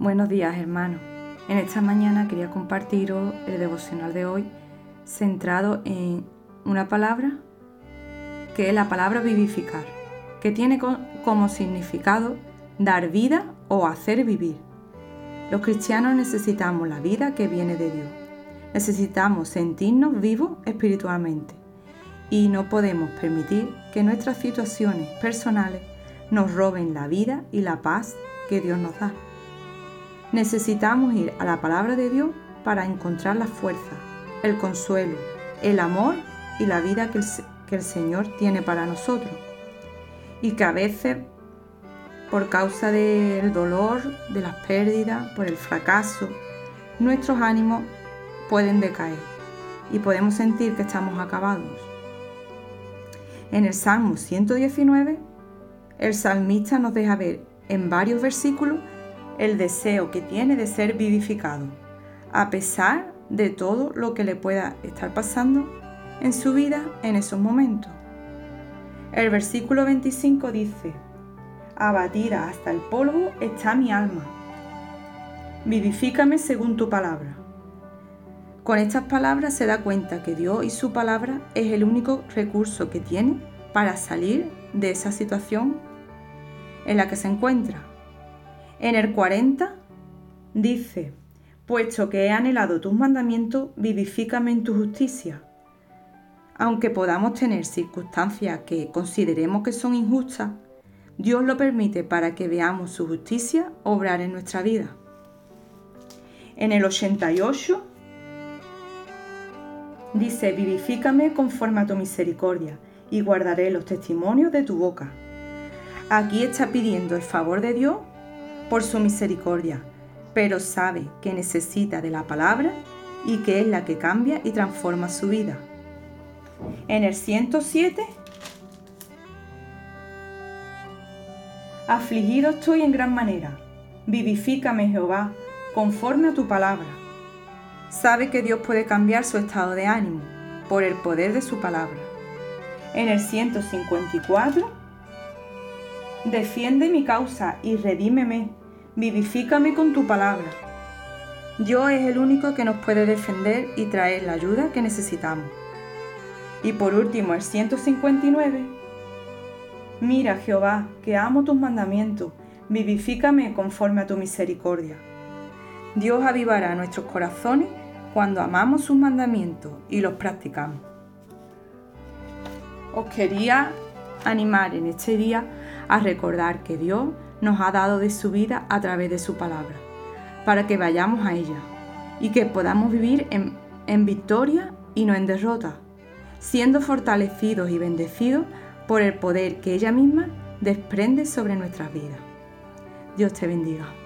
Buenos días hermanos. En esta mañana quería compartiros el devocional de hoy centrado en una palabra que es la palabra vivificar, que tiene como significado dar vida o hacer vivir. Los cristianos necesitamos la vida que viene de Dios. Necesitamos sentirnos vivos espiritualmente y no podemos permitir que nuestras situaciones personales nos roben la vida y la paz que Dios nos da. Necesitamos ir a la palabra de Dios para encontrar la fuerza, el consuelo, el amor y la vida que el, Señor tiene para nosotros. Y que a veces, por causa del dolor, de las pérdidas, por el fracaso, nuestros ánimos pueden decaer y podemos sentir que estamos acabados. En el Salmo 119, el salmista nos deja ver en varios versículos el deseo que tiene de ser vivificado, a pesar de todo lo que le pueda estar pasando en su vida en esos momentos. El versículo 25 dice, Abatida hasta el polvo está mi alma. Vivifícame según tu palabra. Con estas palabras se da cuenta que Dios y su palabra es el único recurso que tiene para salir de esa situación en la que se encuentra. En el 40 dice, puesto que he anhelado tus mandamientos, vivifícame en tu justicia. Aunque podamos tener circunstancias que consideremos que son injustas, Dios lo permite para que veamos su justicia obrar en nuestra vida. En el 88 dice, vivifícame conforme a tu misericordia y guardaré los testimonios de tu boca. Aquí está pidiendo el favor de Dios por su misericordia, pero sabe que necesita de la palabra y que es la que cambia y transforma su vida. En el 107, afligido estoy en gran manera, vivifícame Jehová conforme a tu palabra. Sabe que Dios puede cambiar su estado de ánimo por el poder de su palabra. En el 154, defiende mi causa y redímeme vivifícame con tu palabra. Dios es el único que nos puede defender y traer la ayuda que necesitamos. Y por último, el 159. Mira, Jehová, que amo tus mandamientos, vivifícame conforme a tu misericordia. Dios avivará nuestros corazones cuando amamos sus mandamientos y los practicamos. Os quería animar en este día a recordar que Dios nos ha dado de su vida a través de su palabra, para que vayamos a ella y que podamos vivir en, en victoria y no en derrota, siendo fortalecidos y bendecidos por el poder que ella misma desprende sobre nuestras vidas. Dios te bendiga.